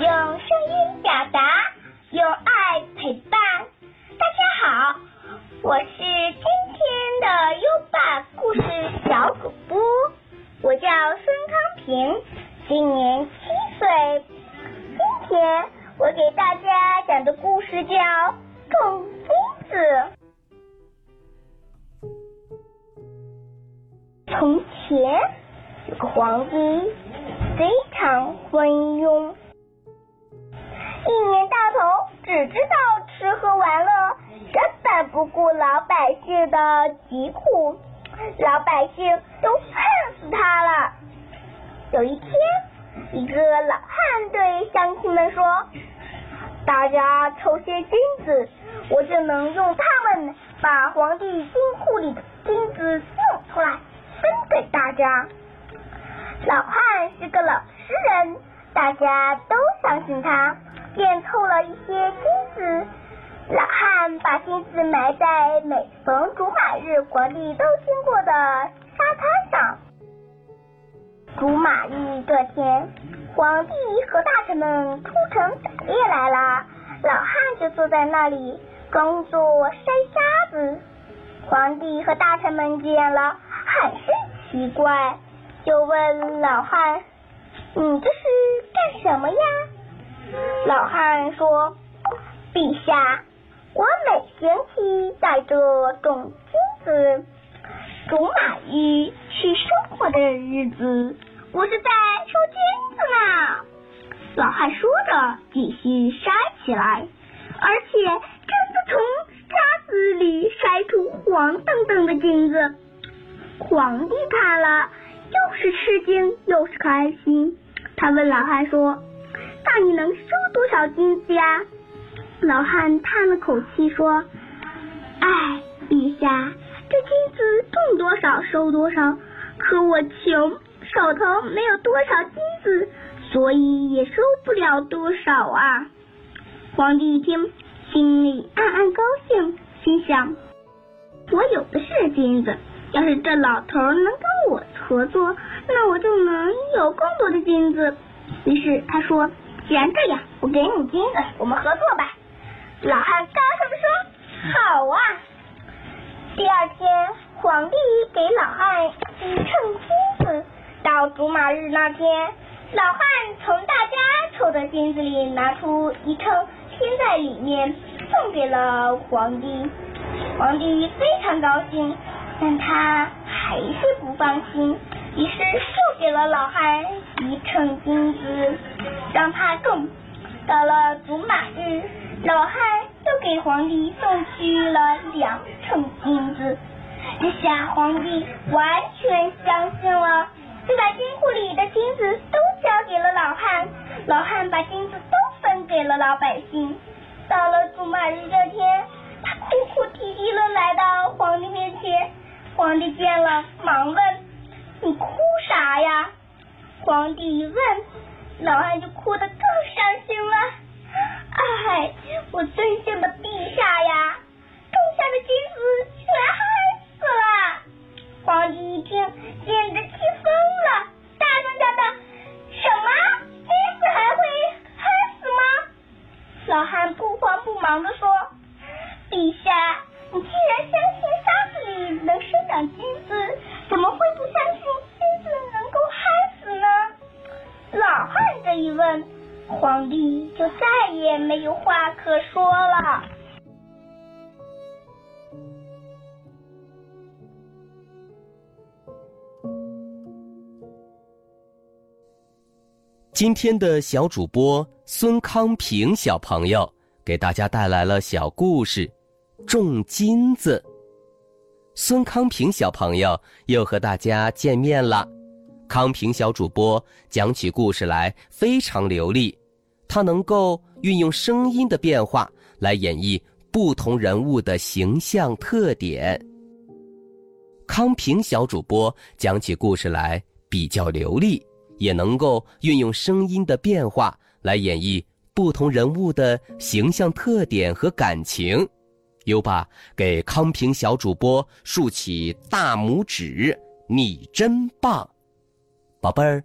用声音表达，用爱陪伴。大家好，我是今天的优爸故事小主播，我叫孙康平，今年七岁。今天我给大家讲的故事叫《种金子》。从前有个皇帝，非常昏庸。只知道吃喝玩乐，根本不顾老百姓的疾苦，老百姓都恨死他了。有一天，一个老汉对乡亲们说：“大家抽些金子，我就能用它们把皇帝金库里的金子弄出来，分给大家。”老汉是个老实人，大家都相信他。便凑了一些金子，老汉把金子埋在每逢竹马日皇帝都经过的沙滩上。竹马日这天，皇帝和大臣们出城打猎来了，老汉就坐在那里装作筛沙子。皇帝和大臣们见了，很是奇怪，就问老汉：“你这是干什么呀？”老汉说：“陛下，我每星期在这种金子，种马玉是生活的日子，我是在收金子呢。”老汉说着，继续筛起来，而且真的从沙子里筛出黄澄澄的金子。皇帝看了，又是吃惊又是开心。他问老汉说。那你能收多少金子呀？老汉叹了口气说：“哎，陛下，这金子种多少收多少，可我穷，手头没有多少金子，所以也收不了多少啊。”皇帝一听，心里暗暗高兴，心想：“我有的是金子，要是这老头能跟我合作，那我就能有更多的金子。”于是他说。既然这样，我给你金子，我们合作吧。老汉高声说：“好啊！”第二天，皇帝给老汉一称金子。到竹马日那天，老汉从大家抽的金子里拿出一称，添在里面，送给了皇帝。皇帝非常高兴，但他还是不放心。于是又给了老汉一称金子，让他种。到了祖马日，老汉又给皇帝送去了两称金子。这下皇帝完全相信了，就把金库里的金子都交给了老汉。老汉把金子都分给了老百姓。到了祖马日这天，他哭哭啼啼的来到皇帝面前。皇帝见了，忙问。你哭啥呀？皇帝问，老汉就哭得更皇帝就再也没有话可说了。今天的小主播孙康平小朋友给大家带来了小故事《种金子》。孙康平小朋友又和大家见面了。康平小主播讲起故事来非常流利，他能够运用声音的变化来演绎不同人物的形象特点。康平小主播讲起故事来比较流利，也能够运用声音的变化来演绎不同人物的形象特点和感情。优爸给康平小主播竖起大拇指，你真棒，宝贝儿！